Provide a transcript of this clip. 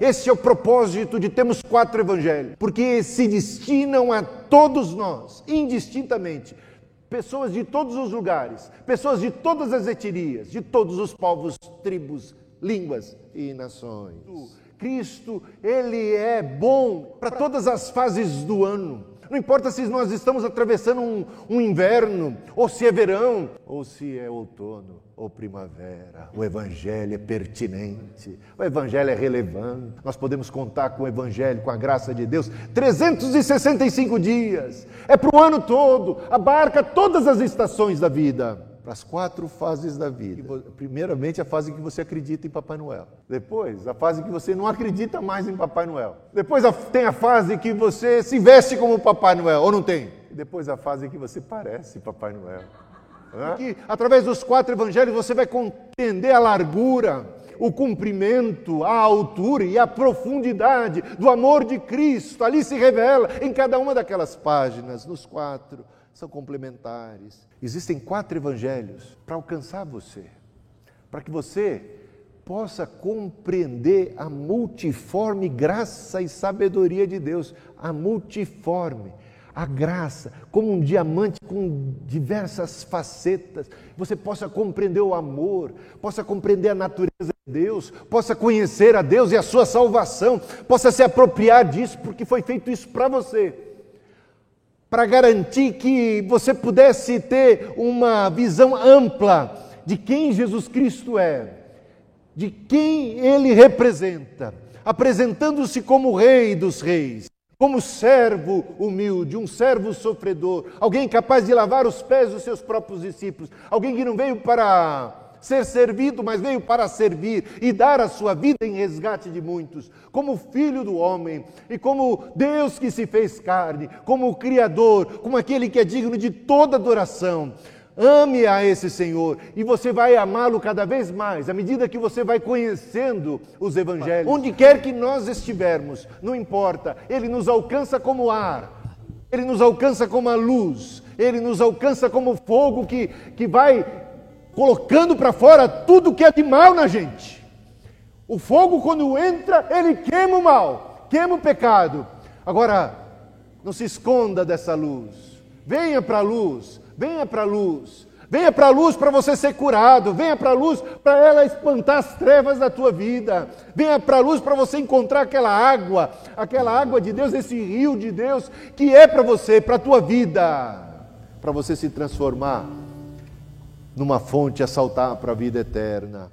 Esse é o propósito de termos quatro evangelhos, porque se destinam a todos nós, indistintamente, pessoas de todos os lugares, pessoas de todas as etnias, de todos os povos, tribos, línguas e nações. Cristo, ele é bom para todas as fases do ano. Não importa se nós estamos atravessando um, um, inverno, ou se é verão, ou se é outono ou primavera. O Evangelho é pertinente, o Evangelho é relevante. Nós podemos contar com o Evangelho, com a graça de Deus, 365 dias. É para o ano todo, abarca todas as estações da vida para as quatro fases da vida. Primeiramente, a fase que você acredita em Papai Noel. Depois, a fase que você não acredita mais em Papai Noel. Depois, tem a fase que você se veste como Papai Noel, ou não tem? E depois, a fase que você parece Papai Noel. Que, através dos quatro evangelhos, você vai compreender a largura, o comprimento, a altura e a profundidade do amor de Cristo. Ali se revela em cada uma daquelas páginas, nos quatro são complementares. Existem quatro evangelhos para alcançar você, para que você possa compreender a multiforme graça e sabedoria de Deus, a multiforme, a graça, como um diamante com diversas facetas, você possa compreender o amor, possa compreender a natureza de Deus, possa conhecer a Deus e a sua salvação, possa se apropriar disso, porque foi feito isso para você para garantir que você pudesse ter uma visão ampla de quem Jesus Cristo é, de quem ele representa, apresentando-se como Rei dos Reis, como servo humilde, um servo sofredor, alguém capaz de lavar os pés dos seus próprios discípulos, alguém que não veio para ser servido, mas veio para servir e dar a sua vida em resgate de muitos, como filho do homem e como Deus que se fez carne, como o Criador, como aquele que é digno de toda adoração. Ame a esse Senhor e você vai amá-lo cada vez mais, à medida que você vai conhecendo os evangelhos. Onde quer que nós estivermos, não importa, ele nos alcança como ar, ele nos alcança como a luz, ele nos alcança como fogo que, que vai colocando para fora tudo que é de mal na gente. O fogo, quando entra, ele queima o mal, queima o pecado. Agora, não se esconda dessa luz. Venha para a luz, venha para a luz. Venha para a luz para você ser curado. Venha para a luz para ela espantar as trevas da tua vida. Venha para a luz para você encontrar aquela água, aquela água de Deus, esse rio de Deus que é para você, para a tua vida, para você se transformar numa fonte a saltar para a vida eterna.